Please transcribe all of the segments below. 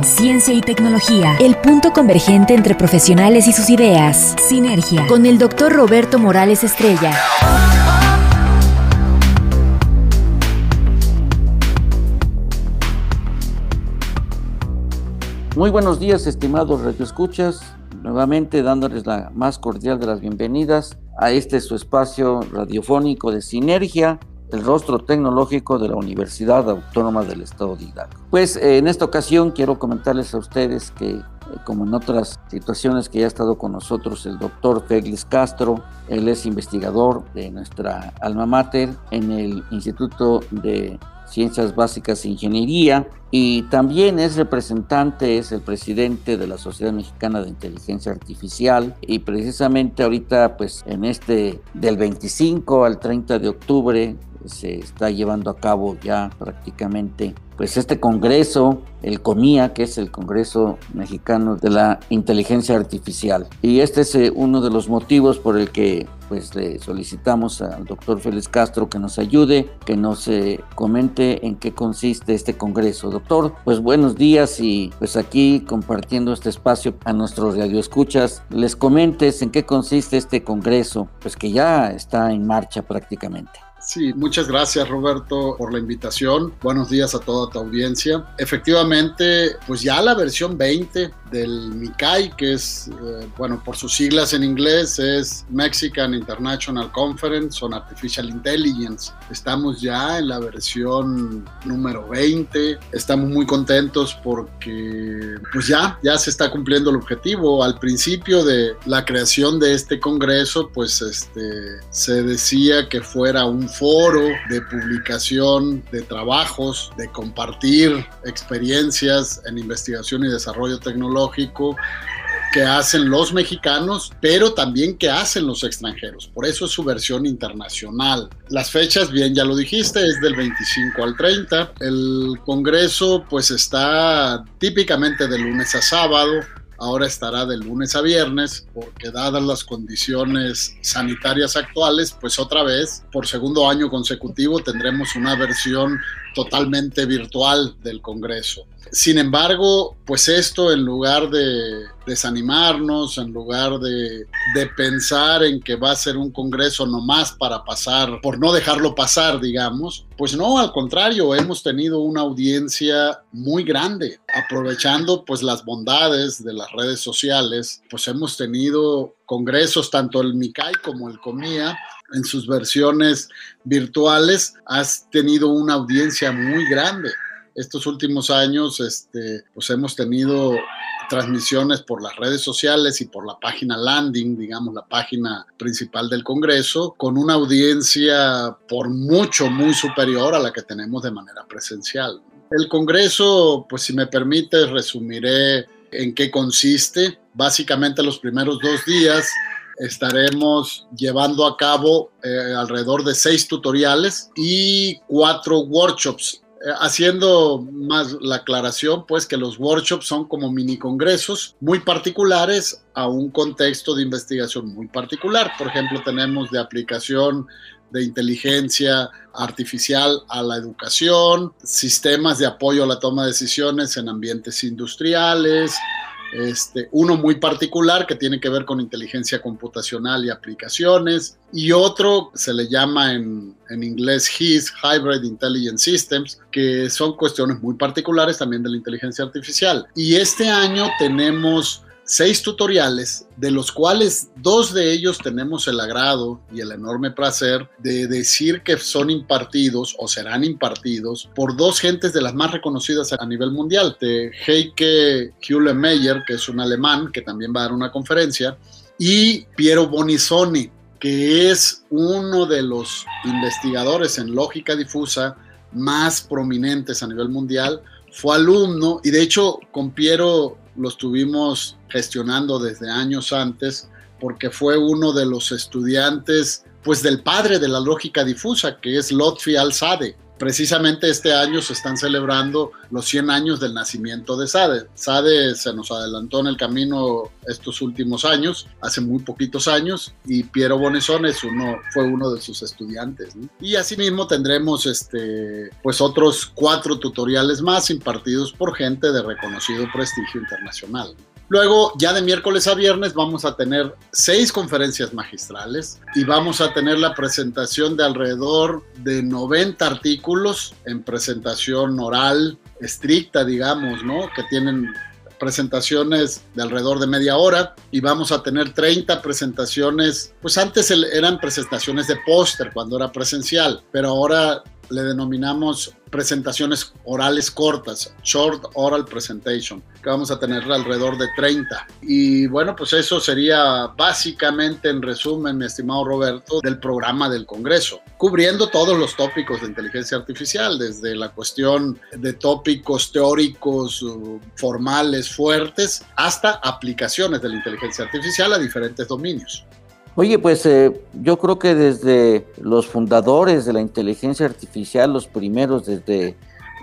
ciencia y tecnología, el punto convergente entre profesionales y sus ideas. Sinergia, con el doctor Roberto Morales Estrella. Muy buenos días, estimados radioescuchas. Nuevamente dándoles la más cordial de las bienvenidas a este su espacio radiofónico de Sinergia el rostro tecnológico de la Universidad Autónoma del Estado de Hidalgo. Pues eh, en esta ocasión quiero comentarles a ustedes que, eh, como en otras situaciones que ya ha estado con nosotros el doctor Félix Castro, él es investigador de nuestra alma mater en el Instituto de Ciencias Básicas e Ingeniería y también es representante, es el presidente de la Sociedad Mexicana de Inteligencia Artificial y precisamente ahorita pues en este del 25 al 30 de octubre se está llevando a cabo ya prácticamente pues este congreso, el COMIA, que es el Congreso Mexicano de la Inteligencia Artificial. Y este es eh, uno de los motivos por el que pues le solicitamos al doctor Félix Castro que nos ayude, que nos eh, comente en qué consiste este congreso. Doctor, pues buenos días y pues aquí compartiendo este espacio a nuestros radioescuchas, les comentes en qué consiste este congreso, pues que ya está en marcha prácticamente. Sí, muchas gracias Roberto por la invitación. Buenos días a toda tu audiencia. Efectivamente, pues ya la versión 20 del MICAI, que es, eh, bueno, por sus siglas en inglés, es Mexican International Conference on Artificial Intelligence. Estamos ya en la versión número 20. Estamos muy contentos porque, pues ya, ya se está cumpliendo el objetivo. Al principio de la creación de este congreso, pues este, se decía que fuera un foro de publicación de trabajos, de compartir experiencias en investigación y desarrollo tecnológico que hacen los mexicanos, pero también que hacen los extranjeros. Por eso es su versión internacional. Las fechas, bien, ya lo dijiste, es del 25 al 30. El Congreso pues está típicamente de lunes a sábado ahora estará de lunes a viernes, porque dadas las condiciones sanitarias actuales, pues otra vez, por segundo año consecutivo, tendremos una versión totalmente virtual del Congreso. Sin embargo, pues esto en lugar de desanimarnos, en lugar de, de, pensar en que va a ser un Congreso nomás para pasar, por no dejarlo pasar, digamos, pues no, al contrario, hemos tenido una audiencia muy grande, aprovechando pues las bondades de las redes sociales, pues hemos tenido congresos, tanto el MICAI como el COMIA, en sus versiones virtuales, has tenido una audiencia muy grande. Estos últimos años, este, pues hemos tenido transmisiones por las redes sociales y por la página landing, digamos, la página principal del Congreso, con una audiencia por mucho, muy superior a la que tenemos de manera presencial. El Congreso, pues si me permite, resumiré en qué consiste. Básicamente los primeros dos días estaremos llevando a cabo eh, alrededor de seis tutoriales y cuatro workshops. Eh, haciendo más la aclaración, pues que los workshops son como mini congresos muy particulares a un contexto de investigación muy particular. Por ejemplo, tenemos de aplicación de inteligencia artificial a la educación, sistemas de apoyo a la toma de decisiones en ambientes industriales, este, uno muy particular que tiene que ver con inteligencia computacional y aplicaciones, y otro se le llama en, en inglés HIS, Hybrid Intelligence Systems, que son cuestiones muy particulares también de la inteligencia artificial. Y este año tenemos seis tutoriales, de los cuales dos de ellos tenemos el agrado y el enorme placer de decir que son impartidos o serán impartidos por dos gentes de las más reconocidas a nivel mundial, de Heike Meyer, que es un alemán que también va a dar una conferencia, y Piero Bonisoni, que es uno de los investigadores en lógica difusa más prominentes a nivel mundial, fue alumno y de hecho con Piero lo estuvimos gestionando desde años antes porque fue uno de los estudiantes pues del padre de la lógica difusa que es Lotfi Al-Sade precisamente este año se están celebrando los 100 años del nacimiento de Sade. Sade se nos adelantó en el camino estos últimos años, hace muy poquitos años, y Piero Bonesón fue uno de sus estudiantes. Y asimismo tendremos este, pues otros cuatro tutoriales más impartidos por gente de reconocido prestigio internacional. Luego, ya de miércoles a viernes, vamos a tener seis conferencias magistrales y vamos a tener la presentación de alrededor de 90 artículos en presentación oral estricta, digamos, ¿no? Que tienen presentaciones de alrededor de media hora y vamos a tener 30 presentaciones, pues antes eran presentaciones de póster cuando era presencial, pero ahora le denominamos presentaciones orales cortas, short oral presentation, que vamos a tener alrededor de 30. Y bueno, pues eso sería básicamente en resumen, estimado Roberto, del programa del Congreso, cubriendo todos los tópicos de inteligencia artificial, desde la cuestión de tópicos teóricos uh, formales fuertes hasta aplicaciones de la inteligencia artificial a diferentes dominios. Oye, pues eh, yo creo que desde los fundadores de la inteligencia artificial, los primeros desde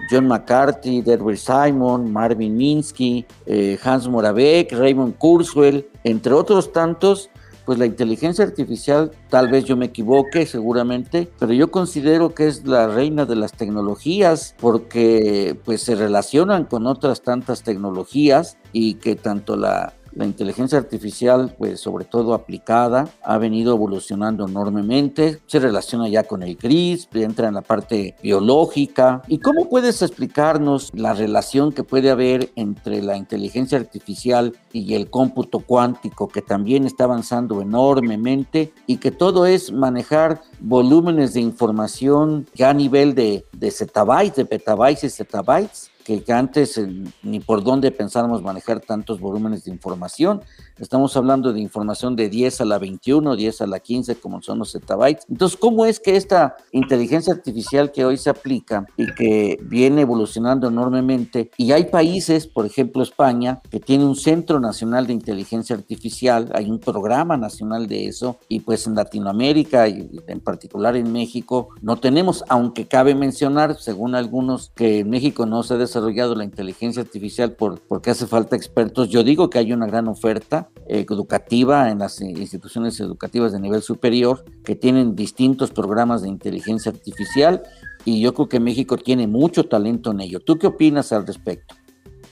John McCarthy, Edward Simon, Marvin Minsky, eh, Hans Moravec, Raymond Kurzweil, entre otros tantos, pues la inteligencia artificial, tal vez yo me equivoque seguramente, pero yo considero que es la reina de las tecnologías porque pues se relacionan con otras tantas tecnologías y que tanto la la inteligencia artificial, pues sobre todo aplicada, ha venido evolucionando enormemente. Se relaciona ya con el CRISP, entra en la parte biológica. ¿Y cómo puedes explicarnos la relación que puede haber entre la inteligencia artificial y el cómputo cuántico, que también está avanzando enormemente y que todo es manejar volúmenes de información ya a nivel de, de zettabytes, de petabytes y zettabytes? Que, antes eh, ni por dónde pensábamos manejar tantos volúmenes de información. Estamos hablando de información de 10 a la 21, 10 a la 15, como son los zettabytes. Entonces, ¿cómo es que esta inteligencia artificial que hoy se aplica y que viene evolucionando enormemente, y hay países, por ejemplo España, que tiene un Centro Nacional de Inteligencia Artificial, hay un programa nacional de eso, y pues en Latinoamérica y en particular en México no tenemos, aunque cabe mencionar, según algunos, que en México no se ha desarrollado la inteligencia artificial por, porque hace falta expertos. Yo digo que hay una gran oferta, educativa en las instituciones educativas de nivel superior que tienen distintos programas de inteligencia artificial y yo creo que México tiene mucho talento en ello. ¿Tú qué opinas al respecto?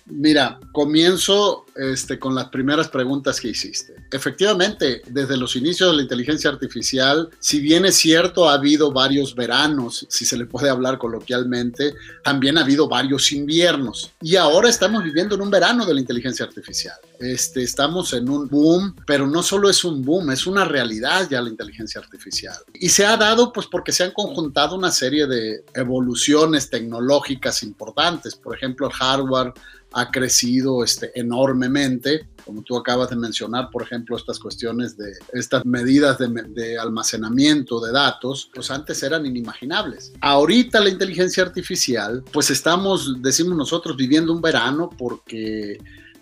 Mira, comienzo este, con las primeras preguntas que hiciste. Efectivamente, desde los inicios de la inteligencia artificial, si bien es cierto, ha habido varios veranos, si se le puede hablar coloquialmente, también ha habido varios inviernos. Y ahora estamos viviendo en un verano de la inteligencia artificial. Este, estamos en un boom, pero no solo es un boom, es una realidad ya la inteligencia artificial. Y se ha dado pues porque se han conjuntado una serie de evoluciones tecnológicas importantes. Por ejemplo, el hardware ha crecido este, enormemente, como tú acabas de mencionar, por ejemplo, estas cuestiones de estas medidas de, de, almacenamiento de datos, pues antes eran inimaginables. Ahorita la inteligencia artificial, pues estamos, decimos nosotros, viviendo un verano porque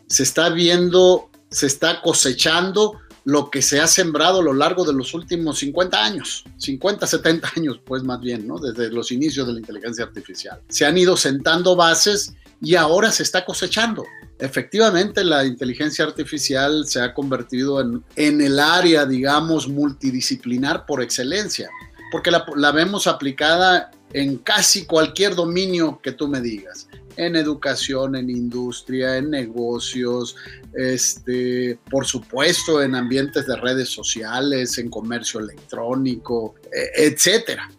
se está viendo, se está cosechando lo que se ha sembrado a lo largo de los últimos 50 años, 50, 70 años, pues más bien, ¿no? Desde los inicios de la inteligencia artificial. Se han ido sentando bases y ahora se está cosechando. Efectivamente, la inteligencia artificial se ha convertido en, el área, digamos, multidisciplinar por excelencia, porque la vemos aplicada en casi cualquier dominio que tú me digas en educación, en industria, en negocios, este, por supuesto en ambientes de redes sociales, en comercio electrónico, e, etcétera.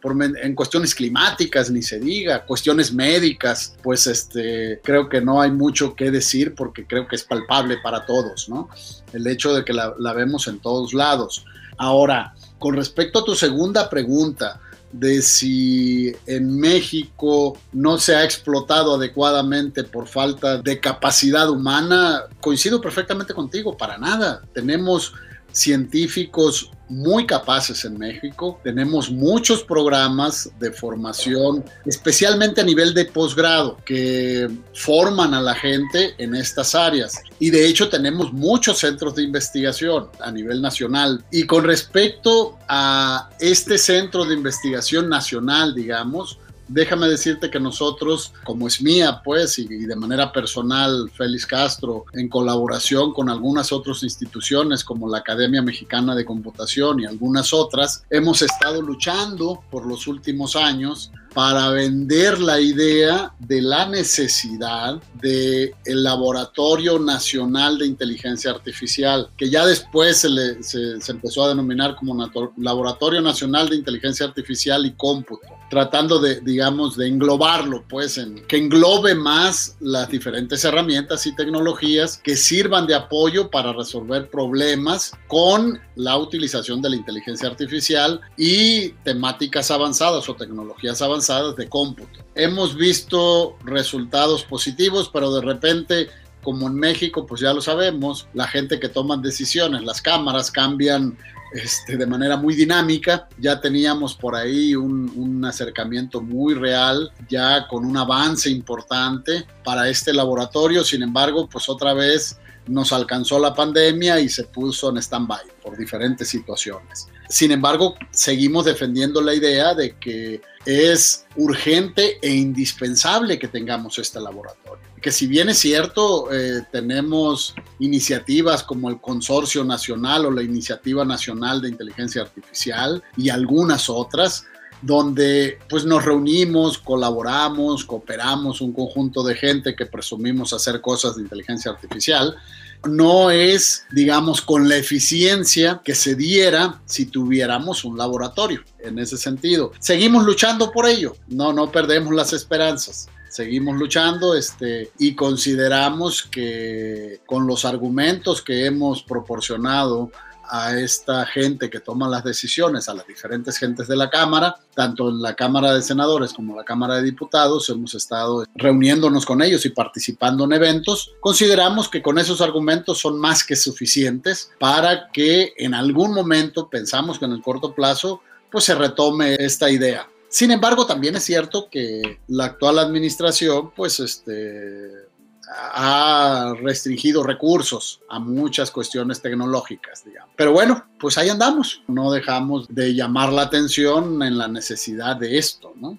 en cuestiones climáticas ni se diga, cuestiones médicas, pues este, creo que no hay mucho que decir porque creo que es palpable para todos, ¿no? El hecho de que la, la vemos en todos lados. Ahora, con respecto a tu segunda pregunta, de si en México no se ha explotado adecuadamente por falta de capacidad humana, coincido perfectamente contigo, para nada. Tenemos científicos muy capaces en México. Tenemos muchos programas de formación, especialmente a nivel de posgrado, que forman a la gente en estas áreas. Y de hecho tenemos muchos centros de investigación a nivel nacional. Y con respecto a este centro de investigación nacional, digamos, déjame decirte que nosotros, como es mía, pues, y, de manera personal, Félix Castro, en colaboración con algunas otras instituciones como la Academia Mexicana de Computación y algunas otras, hemos estado luchando por los últimos años para vender la idea de la necesidad del el Laboratorio Nacional de Inteligencia Artificial, que ya después se, se empezó a denominar como Laboratorio Nacional de Inteligencia Artificial y Cómputo tratando de, digamos, de englobarlo, pues, en, que englobe más las diferentes herramientas y tecnologías que sirvan de apoyo para resolver problemas con la utilización de la inteligencia artificial y temáticas avanzadas o tecnologías avanzadas de cómputo. Hemos visto resultados positivos, pero de repente como en México, pues ya lo sabemos, la gente que toma decisiones, las cámaras cambian este, de manera muy dinámica. Ya teníamos por ahí un, un, acercamiento muy real, ya con un avance importante para este laboratorio. Sin embargo, pues otra vez nos alcanzó la pandemia y se puso en stand-by por diferentes situaciones. Sin embargo, seguimos defendiendo la idea de que es urgente e indispensable que tengamos este laboratorio. Que si bien es cierto, eh, tenemos iniciativas como el Consorcio Nacional o la Iniciativa Nacional de Inteligencia Artificial y algunas otras, donde pues nos reunimos, colaboramos, cooperamos, un conjunto de gente que presumimos hacer cosas de inteligencia artificial, no es, digamos, con la eficiencia que se diera si tuviéramos un laboratorio en ese sentido. Seguimos luchando por ello, no, no perdemos las esperanzas seguimos luchando este, y consideramos que con los argumentos que hemos proporcionado a esta gente que toma las decisiones, a las diferentes gentes de la Cámara, tanto en la Cámara de Senadores como en la Cámara de Diputados, hemos estado reuniéndonos con ellos y participando en eventos. Consideramos que con esos argumentos son más que suficientes para que en algún momento, pensamos que en el corto plazo, pues se retome esta idea. Sin embargo, también es cierto que la actual administración, pues, este, ha restringido recursos a muchas cuestiones tecnológicas, digamos. Pero bueno, pues ahí andamos. No dejamos de llamar la atención en la necesidad de esto, ¿no?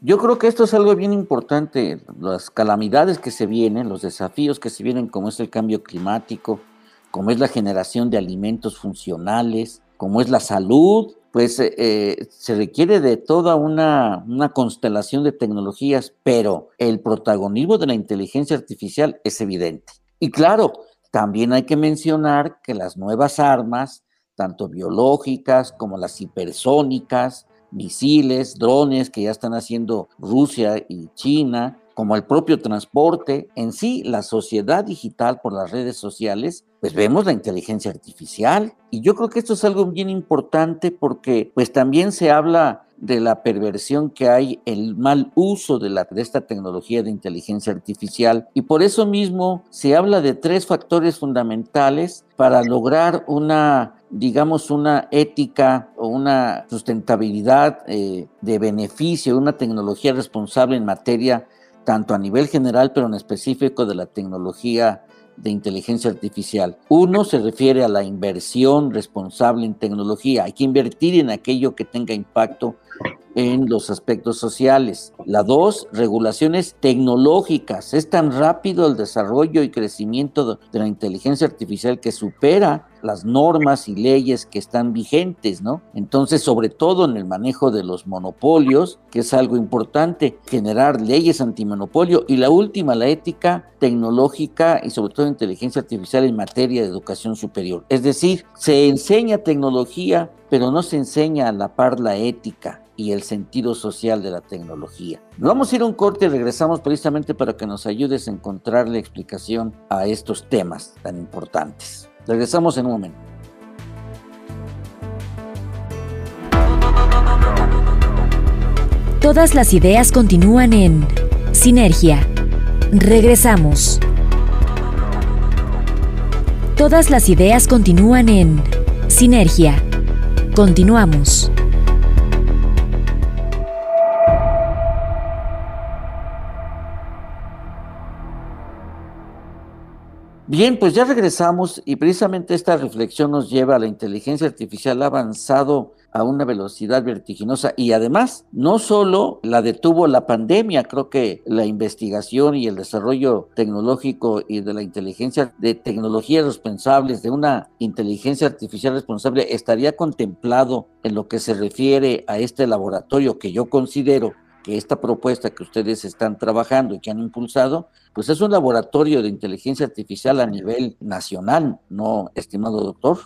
Yo creo que esto es algo bien importante. Las calamidades que se vienen, los desafíos que se vienen, como es el cambio climático, como es la generación de alimentos funcionales, como es la salud, pues eh, eh, se requiere de toda una, una, constelación de tecnologías, pero el protagonismo de la inteligencia artificial es evidente. Y claro, también hay que mencionar que las nuevas armas, tanto biológicas como las hipersónicas, misiles, drones que ya están haciendo Rusia y China, como el propio transporte, en sí la sociedad digital por las redes sociales, pues vemos la inteligencia artificial. Y yo creo que esto es algo bien importante porque pues también se habla de la perversión que hay, el mal uso de, esta tecnología de inteligencia artificial. Y por eso mismo se habla de tres factores fundamentales para lograr una, digamos, una ética o una sustentabilidad eh, de beneficio, una tecnología responsable en materia tanto a nivel general, pero en específico de la tecnología de inteligencia artificial. Uno se refiere a la inversión responsable en tecnología. Hay que invertir en aquello que tenga impacto en los aspectos sociales. La dos, regulaciones tecnológicas. Es tan rápido el desarrollo y crecimiento de la inteligencia artificial que supera las normas y leyes que están vigentes, ¿no? Entonces, sobre todo en el manejo de los monopolios, que es algo importante, generar leyes antimonopolio. Y la última, la ética tecnológica y sobre todo inteligencia artificial en materia de educación superior. Es decir, se enseña tecnología, pero no se enseña a la par la ética y el sentido social de la tecnología. Vamos a ir a un corte y regresamos precisamente para que nos ayudes a encontrar la explicación a estos temas tan importantes. Regresamos en un momento. Todas las ideas continúan en Sinergia. Regresamos. Todas las ideas continúan en Sinergia. Continuamos. Bien, pues ya regresamos y precisamente esta reflexión nos lleva a la inteligencia artificial avanzado a una velocidad vertiginosa y además no solo la detuvo la pandemia, creo que la investigación y el desarrollo tecnológico y de la inteligencia de tecnologías responsables, de una inteligencia artificial responsable, estaría contemplado en lo que se refiere a este laboratorio que yo considero que esta propuesta que ustedes están trabajando y que han impulsado, pues es un laboratorio de inteligencia artificial a nivel nacional, ¿no, estimado doctor?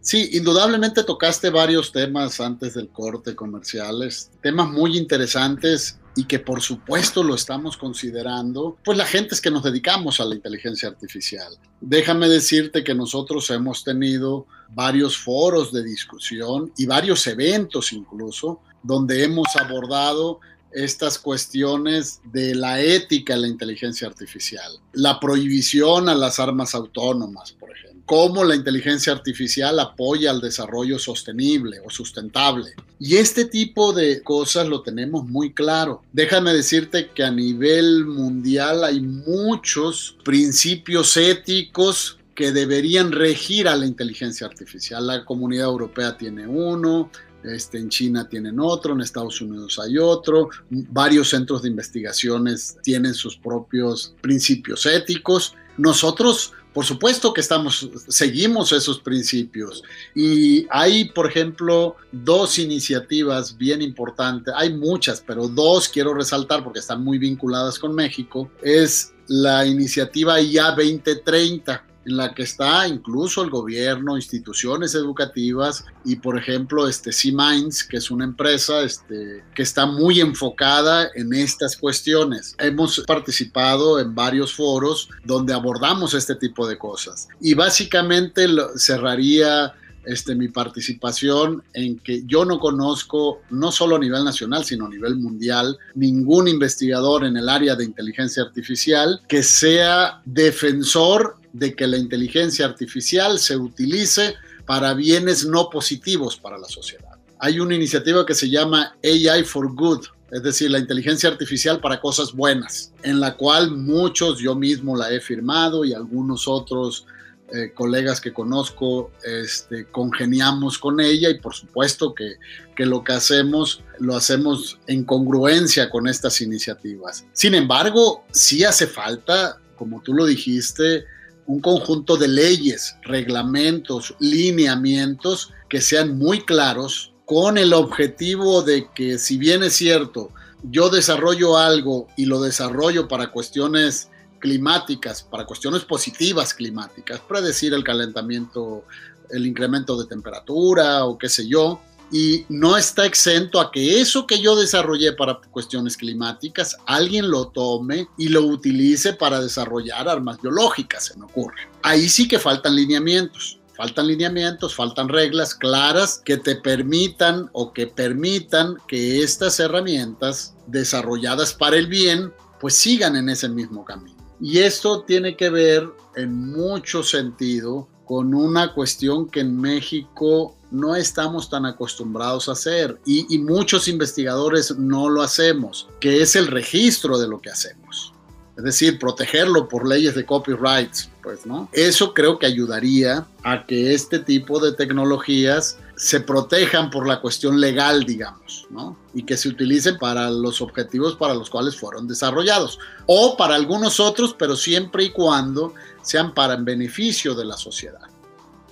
Sí, indudablemente tocaste varios temas antes del corte comerciales, temas muy interesantes y que por supuesto lo estamos considerando, pues la gente es que nos dedicamos a la inteligencia artificial. Déjame decirte que nosotros hemos tenido varios foros de discusión y varios eventos incluso donde hemos abordado estas cuestiones de la ética en la inteligencia artificial, la prohibición a las armas autónomas, por ejemplo, cómo la inteligencia artificial apoya al desarrollo sostenible o sustentable. Y este tipo de cosas lo tenemos muy claro. Déjame decirte que a nivel mundial hay muchos principios éticos que deberían regir a la inteligencia artificial. La comunidad europea tiene uno, este, en China tienen otro, en Estados Unidos hay otro, varios centros de investigaciones tienen sus propios principios éticos. Nosotros, por supuesto que estamos, seguimos esos principios. Y hay, por ejemplo, dos iniciativas bien importantes, hay muchas, pero dos quiero resaltar porque están muy vinculadas con México, es la iniciativa IA 2030 en la que está incluso el gobierno, instituciones educativas y, por ejemplo, este C-Minds, que es una empresa este, que está muy enfocada en estas cuestiones. Hemos participado en varios foros donde abordamos este tipo de cosas y básicamente cerraría este, mi participación en que yo no conozco, no solo a nivel nacional, sino a nivel mundial, ningún investigador en el área de inteligencia artificial que sea defensor de que la inteligencia artificial se utilice para bienes no positivos para la sociedad. Hay una iniciativa que se llama AI for Good, es decir, la inteligencia artificial para cosas buenas, en la cual muchos, yo mismo la he firmado y algunos otros eh, colegas que conozco este, congeniamos con ella y por supuesto que, que lo que hacemos lo hacemos en congruencia con estas iniciativas. Sin embargo, sí hace falta, como tú lo dijiste, un conjunto de leyes, reglamentos, lineamientos que sean muy claros con el objetivo de que si bien es cierto, yo desarrollo algo y lo desarrollo para cuestiones climáticas, para cuestiones positivas climáticas, predecir el calentamiento, el incremento de temperatura o qué sé yo, y no está exento a que eso que yo desarrollé para cuestiones climáticas, alguien lo tome y lo utilice para desarrollar armas biológicas, se me ocurre. Ahí sí que faltan lineamientos. Faltan lineamientos, faltan reglas claras que te permitan o que permitan que estas herramientas desarrolladas para el bien pues sigan en ese mismo camino. Y esto tiene que ver en mucho sentido con una cuestión que en México no estamos tan acostumbrados a hacer y, muchos investigadores no lo hacemos, que es el registro de lo que hacemos. Es decir, protegerlo por leyes de copyright, pues, ¿no? Eso creo que ayudaría a que este tipo de tecnologías se protejan por la cuestión legal, digamos, ¿no? Y que se utilicen para los objetivos para los cuales fueron desarrollados. O para algunos otros, pero siempre y cuando sean para en beneficio de la sociedad.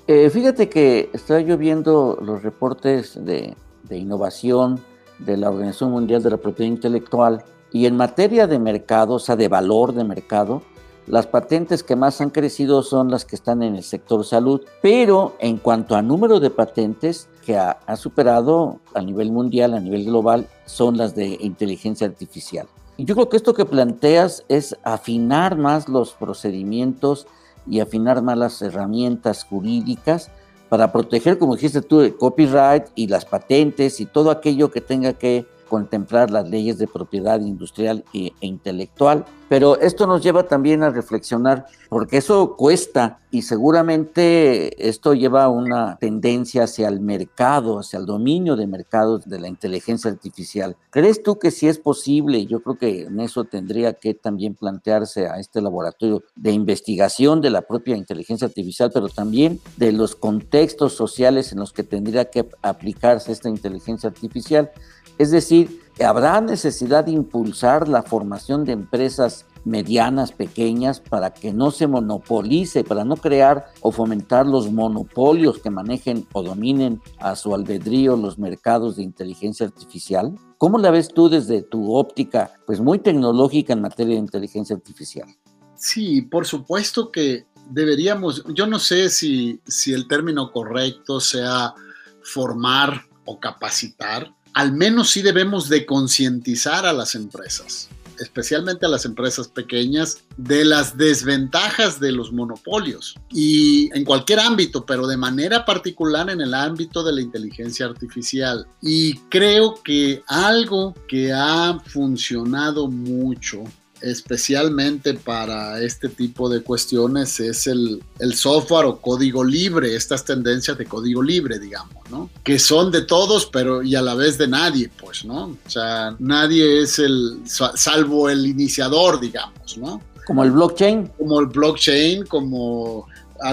Eh, fíjate que estoy yo viendo los reportes de, de innovación de la Organización Mundial de la Propiedad Intelectual y en materia de mercado, o sea, de valor de mercado, las patentes que más han crecido son las que están en el sector salud, pero en cuanto a número de patentes que ha, superado a nivel mundial, a nivel global, son las de inteligencia artificial. Y yo creo que esto que planteas es afinar más los procedimientos y afinar más las herramientas jurídicas para proteger, como dijiste tú, el copyright y las patentes y todo aquello que tenga que contemplar las leyes de propiedad industrial e, intelectual. Pero esto nos lleva también a reflexionar, porque eso cuesta y seguramente esto lleva a una tendencia hacia el mercado, hacia el dominio de mercados de la inteligencia artificial. ¿Crees tú que si es posible? Yo creo que en eso tendría que también plantearse a este laboratorio de investigación de la propia inteligencia artificial, pero también de los contextos sociales en los que tendría que aplicarse esta inteligencia artificial. Es decir, ¿habrá necesidad de impulsar la formación de empresas medianas, pequeñas, para que no se monopolice, para no crear o fomentar los monopolios que manejen o dominen a su albedrío los mercados de inteligencia artificial? ¿Cómo la ves tú desde tu óptica, pues muy tecnológica en materia de inteligencia artificial? Sí, por supuesto que deberíamos, yo no sé si, si el término correcto sea formar o capacitar, al menos sí debemos de concientizar a las empresas, especialmente a las empresas pequeñas, de las desventajas de los monopolios y en cualquier ámbito, pero de manera particular en el ámbito de la inteligencia artificial. Y creo que algo que ha funcionado mucho especialmente para este tipo de cuestiones es el, software o código libre, estas tendencias de código libre, digamos, ¿no? Que son de todos, pero y a la vez de nadie, pues, ¿no? O sea, nadie es el, salvo el iniciador, digamos, ¿no? Como el blockchain. Como el blockchain, como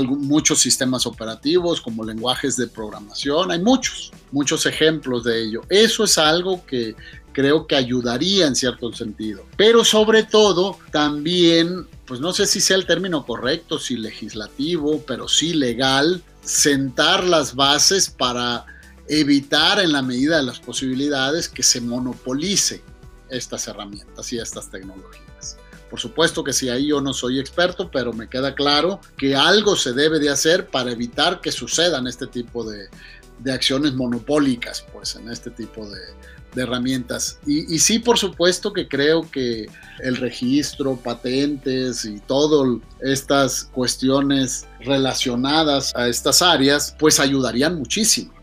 muchos sistemas operativos, como lenguajes de programación, hay muchos, muchos ejemplos de ello. Eso es algo que creo que ayudaría en cierto sentido. Pero sobre todo, también, pues no sé si sea el término correcto, si legislativo, pero sí legal, sentar las bases para evitar en la medida de las posibilidades que se monopolice estas herramientas y estas tecnologías. Por supuesto que si ahí yo no soy experto, pero me queda claro que algo se debe de hacer para evitar que sucedan este tipo de, de acciones monopólicas, pues en este tipo de, de herramientas. Y, sí, por supuesto que creo que el registro, patentes y todas estas cuestiones relacionadas a estas áreas, pues ayudarían muchísimo.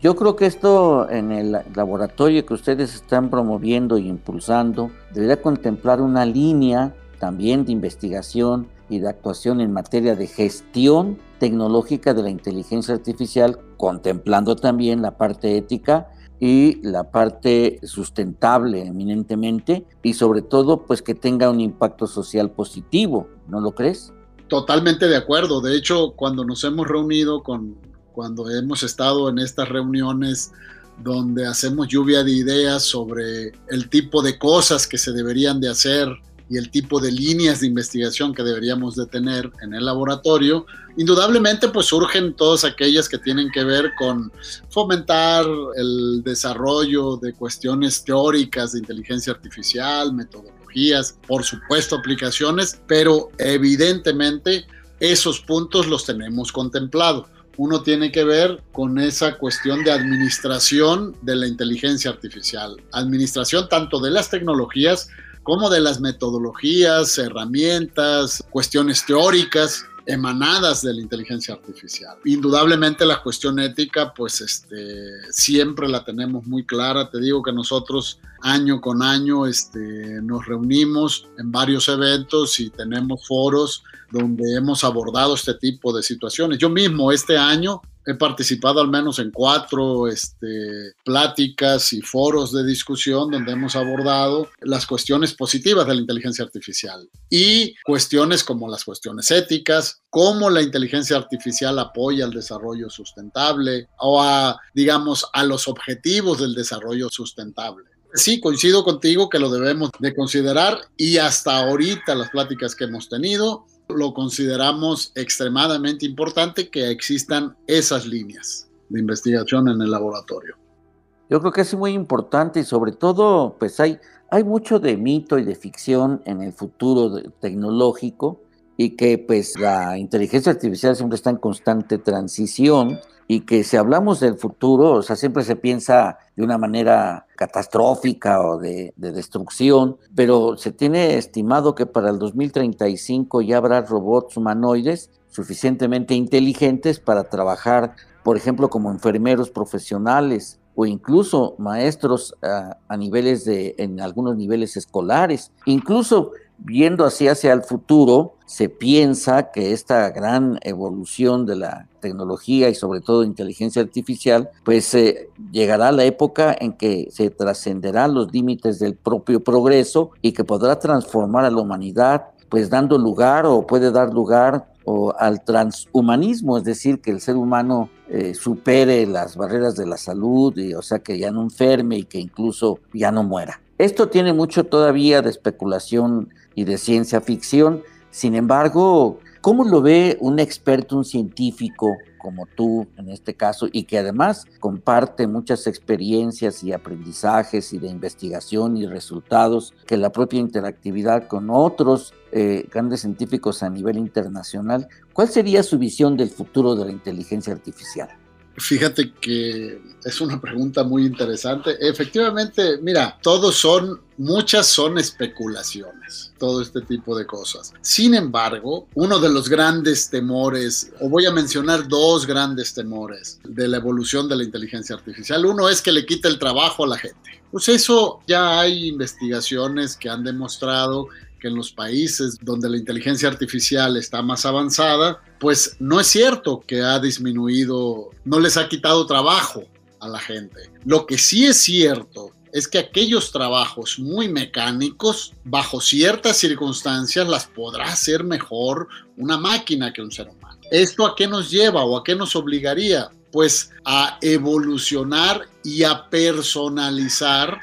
Yo creo que esto en el laboratorio que ustedes están promoviendo y impulsando debería contemplar una línea también de investigación y de actuación en materia de gestión tecnológica de la inteligencia artificial, contemplando también la parte ética y la parte sustentable eminentemente y sobre todo pues que tenga un impacto social positivo, ¿no lo crees? Totalmente de acuerdo. De hecho, cuando nos hemos reunido con, cuando hemos estado en estas reuniones donde hacemos lluvia de ideas sobre el tipo de cosas que se deberían de hacer y el tipo de líneas de investigación que deberíamos de tener en el laboratorio, indudablemente pues surgen todas aquellas que tienen que ver con fomentar el desarrollo de cuestiones teóricas de inteligencia artificial, metodologías, por supuesto aplicaciones, pero evidentemente esos puntos los tenemos contemplados. Uno tiene que ver con esa cuestión de administración de la inteligencia artificial, administración tanto de las tecnologías como de las metodologías, herramientas, cuestiones teóricas emanadas de la inteligencia artificial. Indudablemente la cuestión ética, pues este, siempre la tenemos muy clara. Te digo que nosotros año con año este, nos reunimos en varios eventos y tenemos foros donde hemos abordado este tipo de situaciones. Yo mismo este año he participado al menos en cuatro este, pláticas y foros de discusión donde hemos abordado las cuestiones positivas de la inteligencia artificial y cuestiones como las cuestiones éticas, cómo la inteligencia artificial apoya el desarrollo sustentable o a, digamos, a los objetivos del desarrollo sustentable. Sí, coincido contigo que lo debemos de considerar y hasta ahorita las pláticas que hemos tenido lo consideramos extremadamente importante que existan esas líneas de investigación en el laboratorio. Yo creo que es muy importante y sobre todo, pues hay, hay mucho de mito y de ficción en el futuro tecnológico y que pues la inteligencia artificial siempre está en constante transición y que si hablamos del futuro, o sea, siempre se piensa de una manera catastrófica o de, de, destrucción, pero se tiene estimado que para el 2035 ya habrá robots humanoides suficientemente inteligentes para trabajar, por ejemplo, como enfermeros profesionales o incluso maestros a, a niveles de, en algunos niveles escolares. Incluso viendo así hacia el futuro, se piensa que esta gran evolución de la tecnología y sobre todo inteligencia artificial, pues eh, llegará la época en que se trascenderán los límites del propio progreso y que podrá transformar a la humanidad, pues dando lugar o puede dar lugar al transhumanismo, es decir, que el ser humano eh, supere las barreras de la salud, y, o sea, que ya no enferme y que incluso ya no muera. Esto tiene mucho todavía de especulación y de ciencia ficción. Sin embargo, ¿cómo lo ve un experto, un científico como tú en este caso, y que además comparte muchas experiencias y aprendizajes y de investigación y resultados que la propia interactividad con otros eh, grandes científicos a nivel internacional? ¿Cuál sería su visión del futuro de la inteligencia artificial? Fíjate que es una pregunta muy interesante. Efectivamente, mira, todos son, muchas son especulaciones, todo este tipo de cosas. Sin embargo, uno de los grandes temores, o voy a mencionar dos grandes temores de la evolución de la inteligencia artificial. Uno es que le quite el trabajo a la gente. Pues eso ya hay investigaciones que han demostrado que en los países donde la inteligencia artificial está más avanzada, pues no es cierto que ha disminuido, no les ha quitado trabajo a la gente. Lo que sí es cierto es que aquellos trabajos muy mecánicos, bajo ciertas circunstancias, las podrá hacer mejor una máquina que un ser humano. ¿Esto a qué nos lleva o a qué nos obligaría? Pues a evolucionar y a personalizar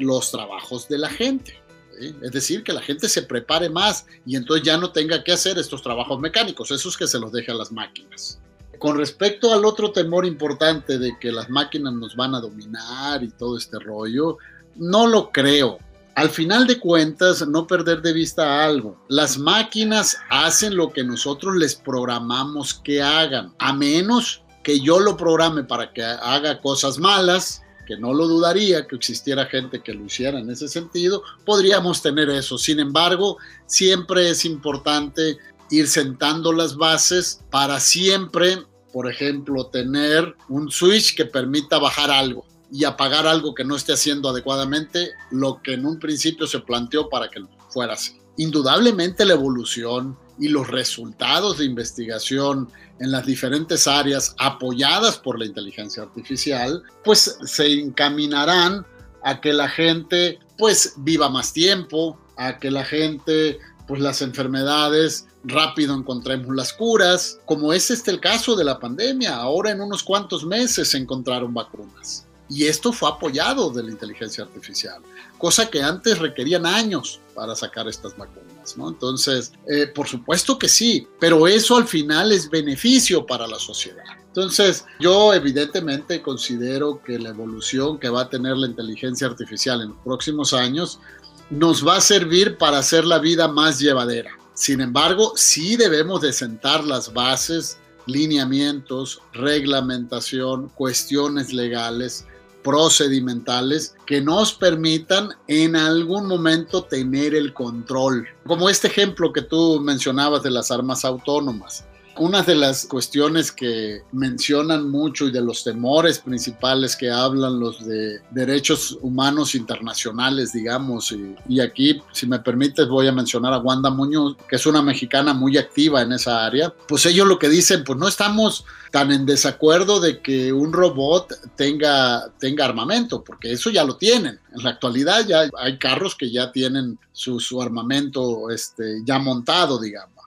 los trabajos de la gente. Es decir, que la gente se prepare más y entonces ya no tenga que hacer estos trabajos mecánicos, esos que se los deje a las máquinas. Con respecto al otro temor importante de que las máquinas nos van a dominar y todo este rollo, no lo creo. Al final de cuentas, no perder de vista algo. Las máquinas hacen lo que nosotros les programamos que hagan, a menos que yo lo programe para que haga cosas malas que no lo dudaría que existiera gente que lo hiciera en ese sentido, podríamos tener eso. Sin embargo, siempre es importante ir sentando las bases para siempre, por ejemplo, tener un switch que permita bajar algo y apagar algo que no esté haciendo adecuadamente lo que en un principio se planteó para que fuera así. Indudablemente la evolución y los resultados de investigación en las diferentes áreas apoyadas por la inteligencia artificial, pues se encaminarán a que la gente pues viva más tiempo, a que la gente pues las enfermedades rápido encontremos las curas, como es este el caso de la pandemia. Ahora en unos cuantos meses se encontraron vacunas. Y esto fue apoyado de la inteligencia artificial, cosa que antes requerían años para sacar estas vacunas, ¿no? Entonces, eh, por supuesto que sí, pero eso al final es beneficio para la sociedad. Entonces, yo evidentemente considero que la evolución que va a tener la inteligencia artificial en los próximos años nos va a servir para hacer la vida más llevadera. Sin embargo, sí debemos de sentar las bases, lineamientos, reglamentación, cuestiones legales procedimentales que nos permitan en algún momento tener el control. Como este ejemplo que tú mencionabas de las armas autónomas. Una de las cuestiones que mencionan mucho y de los temores principales que hablan los de derechos humanos internacionales, digamos, y, aquí, si me permites, voy a mencionar a Wanda Muñoz, que es una mexicana muy activa en esa área, pues ellos lo que dicen, pues no estamos tan en desacuerdo de que un robot tenga, armamento, porque eso ya lo tienen. En la actualidad ya hay carros que ya tienen su, su armamento este, ya montado, digamos.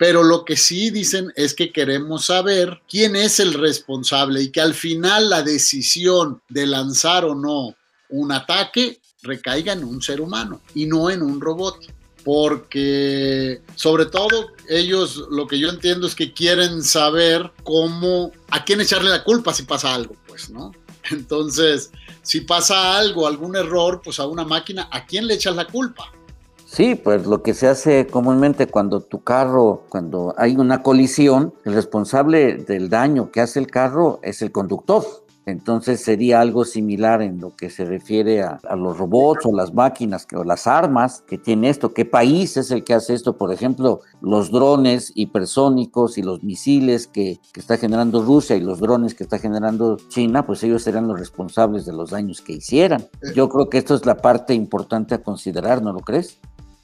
Pero lo que sí dicen es que queremos saber quién es el responsable y que al final la decisión de lanzar o no un ataque recaiga en un ser humano y no en un robot. Porque sobre todo ellos lo que yo entiendo es que quieren saber cómo, a quién echarle la culpa si pasa algo, pues, ¿no? Entonces, si pasa algo, algún error, pues a una máquina, ¿a quién le echas la culpa? Sí, pues lo que se hace comúnmente cuando tu carro, cuando hay una colisión, el responsable del daño que hace el carro es el conductor. Entonces sería algo similar en lo que se refiere a, los robots o las máquinas o las armas que tiene esto. ¿Qué país es el que hace esto? Por ejemplo, los drones hipersónicos y los misiles que, que está generando Rusia y los drones que está generando China, pues ellos serán los responsables de los daños que hicieran. Eh. Yo creo que esto es la parte importante a considerar, ¿no lo crees?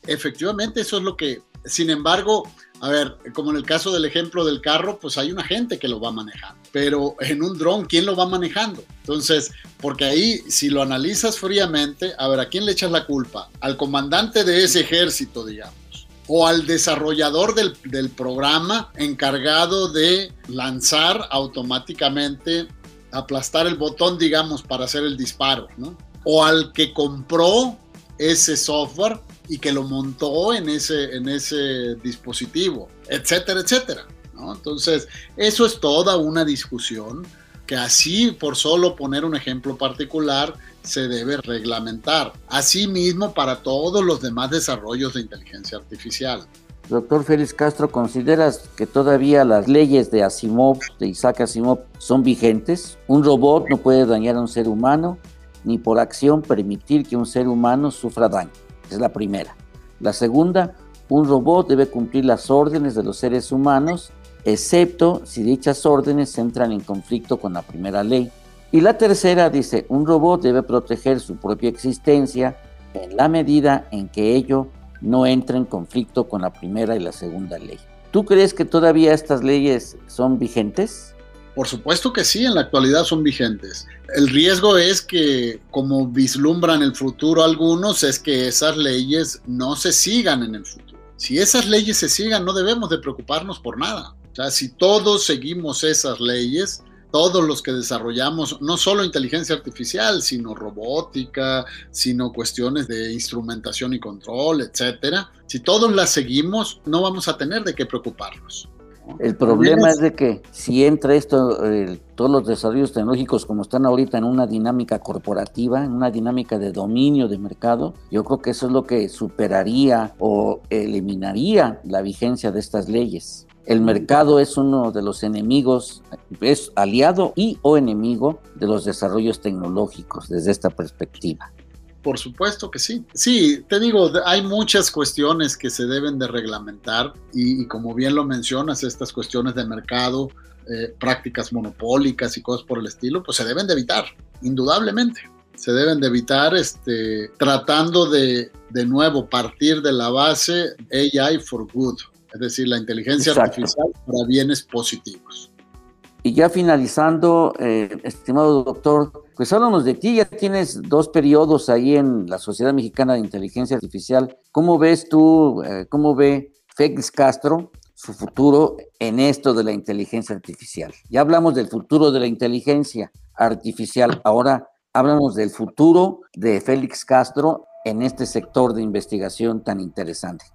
Efectivamente, eso es lo que, sin embargo, a ver, como en el caso del ejemplo del carro, pues hay una gente que lo va manejando, pero en un dron, ¿quién lo va manejando? Entonces, porque ahí, si lo analizas fríamente, a ver, ¿a quién le echas la culpa? Al comandante de ese ejército, digamos o al desarrollador del, del, programa encargado de lanzar automáticamente, aplastar el botón, digamos, para hacer el disparo, ¿no? O al que compró ese software y que lo montó en ese, en ese dispositivo, etcétera, etcétera. Entonces, eso es toda una discusión que así, por solo poner un ejemplo particular, se debe reglamentar. Asimismo, para todos los demás desarrollos de inteligencia artificial. Doctor Félix Castro, ¿consideras que todavía las leyes de Asimov, de Isaac Asimov, son vigentes? Un robot no puede dañar a un ser humano, ni por acción permitir que un ser humano sufra daño. Es la primera. La segunda, un robot debe cumplir las órdenes de los seres humanos, excepto si dichas órdenes entran en conflicto con la primera ley. Y la tercera dice, un robot debe proteger su propia existencia en la medida en que ello no entre en conflicto con la primera y la segunda ley. ¿Tú crees que todavía estas leyes son vigentes? Por supuesto que sí, en la actualidad son vigentes. El riesgo es que, como vislumbran el futuro algunos, es que esas leyes no se sigan en el futuro. Si esas leyes se sigan, no debemos de preocuparnos por nada. O sea, si todos seguimos esas leyes, todos los que desarrollamos no solo inteligencia artificial, sino robótica, sino cuestiones de instrumentación y control, etcétera. Si todos las seguimos, no vamos a tener de qué preocuparnos. El problema es de que si entra esto, todos los desarrollos tecnológicos como están ahorita en una dinámica corporativa, en una dinámica de dominio de mercado, yo creo que eso es lo que superaría o eliminaría la vigencia de estas leyes. El mercado es uno de los enemigos, es aliado y o enemigo de los desarrollos tecnológicos desde esta perspectiva. Por supuesto que sí. Sí, te digo, hay muchas cuestiones que se deben de reglamentar y, como bien lo mencionas, estas cuestiones de mercado, eh, prácticas monopólicas y cosas por el estilo, pues se deben de evitar, indudablemente. Se deben de evitar este, tratando de, de nuevo, partir de la base AI for good, es decir, la inteligencia artificial para bienes positivos. Y ya finalizando, eh, estimado doctor, pues háblanos de ti, ya tienes dos periodos ahí en la Sociedad Mexicana de Inteligencia Artificial. ¿Cómo ves tú, eh, cómo ve Félix Castro su futuro en esto de la inteligencia artificial? Ya hablamos del futuro de la inteligencia artificial, ahora háblanos del futuro de Félix Castro en este sector de investigación tan interesante.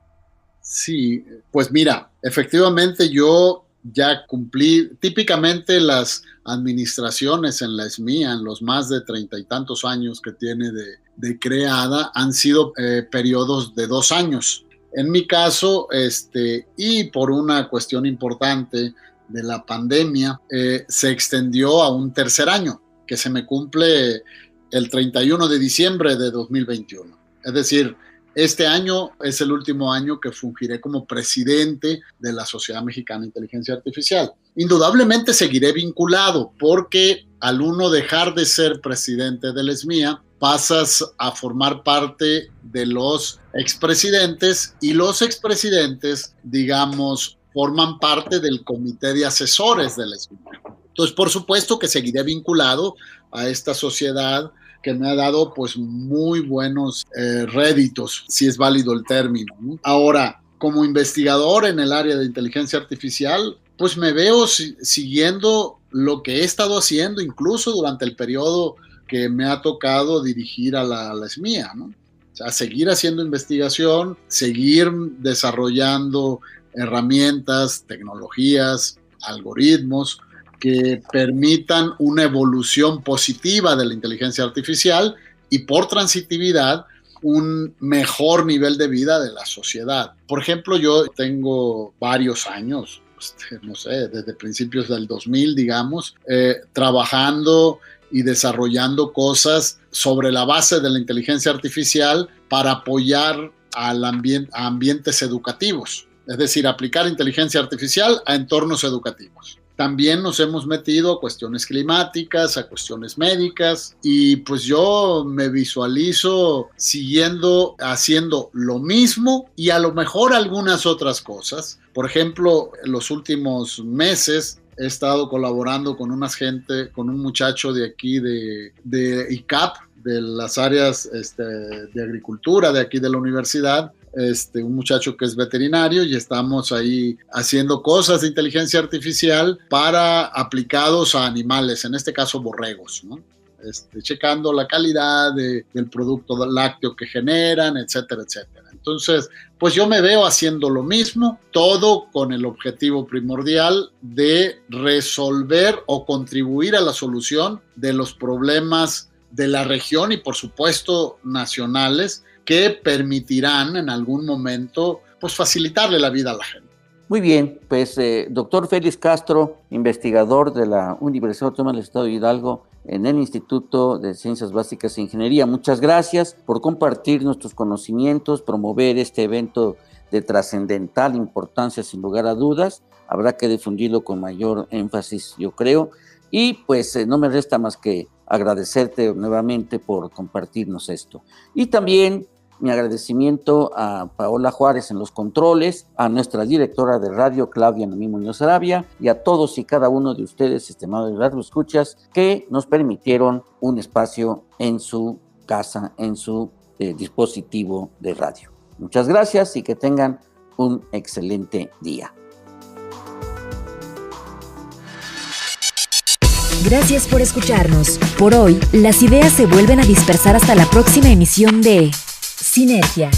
Sí, pues mira, efectivamente yo ya cumplí, típicamente las administraciones en la SMIA, en los más de treinta y tantos años que tiene de, creada, han sido eh, periodos de dos años. En mi caso, este, y por una cuestión importante de la pandemia, eh, se extendió a un tercer año, que se me cumple el 31 de diciembre de 2021. Es decir, este año es el último año que fungiré como presidente de la Sociedad Mexicana de Inteligencia Artificial. Indudablemente seguiré vinculado porque al uno dejar de ser presidente del ESMIA, pasas a formar parte de los expresidentes y los expresidentes, digamos, forman parte del comité de asesores del ESMIA. Entonces, por supuesto que seguiré vinculado a esta sociedad que me ha dado pues muy buenos eh, réditos, si es válido el término. Ahora, como investigador en el área de inteligencia artificial, pues me veo siguiendo lo que he estado haciendo incluso durante el periodo que me ha tocado dirigir a la, a SMIA. O sea, seguir haciendo investigación, seguir desarrollando herramientas, tecnologías, algoritmos, que permitan una evolución positiva de la inteligencia artificial y por transitividad un mejor nivel de vida de la sociedad. Por ejemplo, yo tengo varios años, este, no sé, desde principios del 2000, digamos, eh, trabajando y desarrollando cosas sobre la base de la inteligencia artificial para apoyar al ambiente, a ambientes educativos, es decir, aplicar inteligencia artificial a entornos educativos. También nos hemos metido a cuestiones climáticas, a cuestiones médicas y pues yo me visualizo siguiendo haciendo lo mismo y a lo mejor algunas otras cosas. Por ejemplo, en los últimos meses he estado colaborando con una gente, con un muchacho de aquí de, de ICAP, de las áreas este, de agricultura de aquí de la universidad, este, un muchacho que es veterinario y estamos ahí haciendo cosas de inteligencia artificial para aplicados a animales, en este caso borregos, ¿no? Este, checando la calidad del producto lácteo que generan, etcétera, etcétera. Entonces, pues yo me veo haciendo lo mismo, todo con el objetivo primordial de resolver o contribuir a la solución de los problemas de la región y por supuesto nacionales que permitirán en algún momento pues facilitarle la vida a la gente. Muy bien, pues eh, doctor Félix Castro, investigador de la Universidad Autónoma del Estado de Hidalgo en el Instituto de Ciencias Básicas e Ingeniería. Muchas gracias por compartir nuestros conocimientos, promover este evento de trascendental importancia sin lugar a dudas. Habrá que difundirlo con mayor énfasis, yo creo. Y pues eh, no me resta más que agradecerte nuevamente por compartirnos esto. Y también mi agradecimiento a Paola Juárez en los controles, a nuestra directora de radio, Claudia Namí Muñoz Arabia, y a todos y cada uno de ustedes, estimados radio escuchas, que nos permitieron un espacio en su casa, en su eh, dispositivo de radio. Muchas gracias y que tengan un excelente día. Gracias por escucharnos. Por hoy, las ideas se vuelven a dispersar hasta la próxima emisión de Sinergia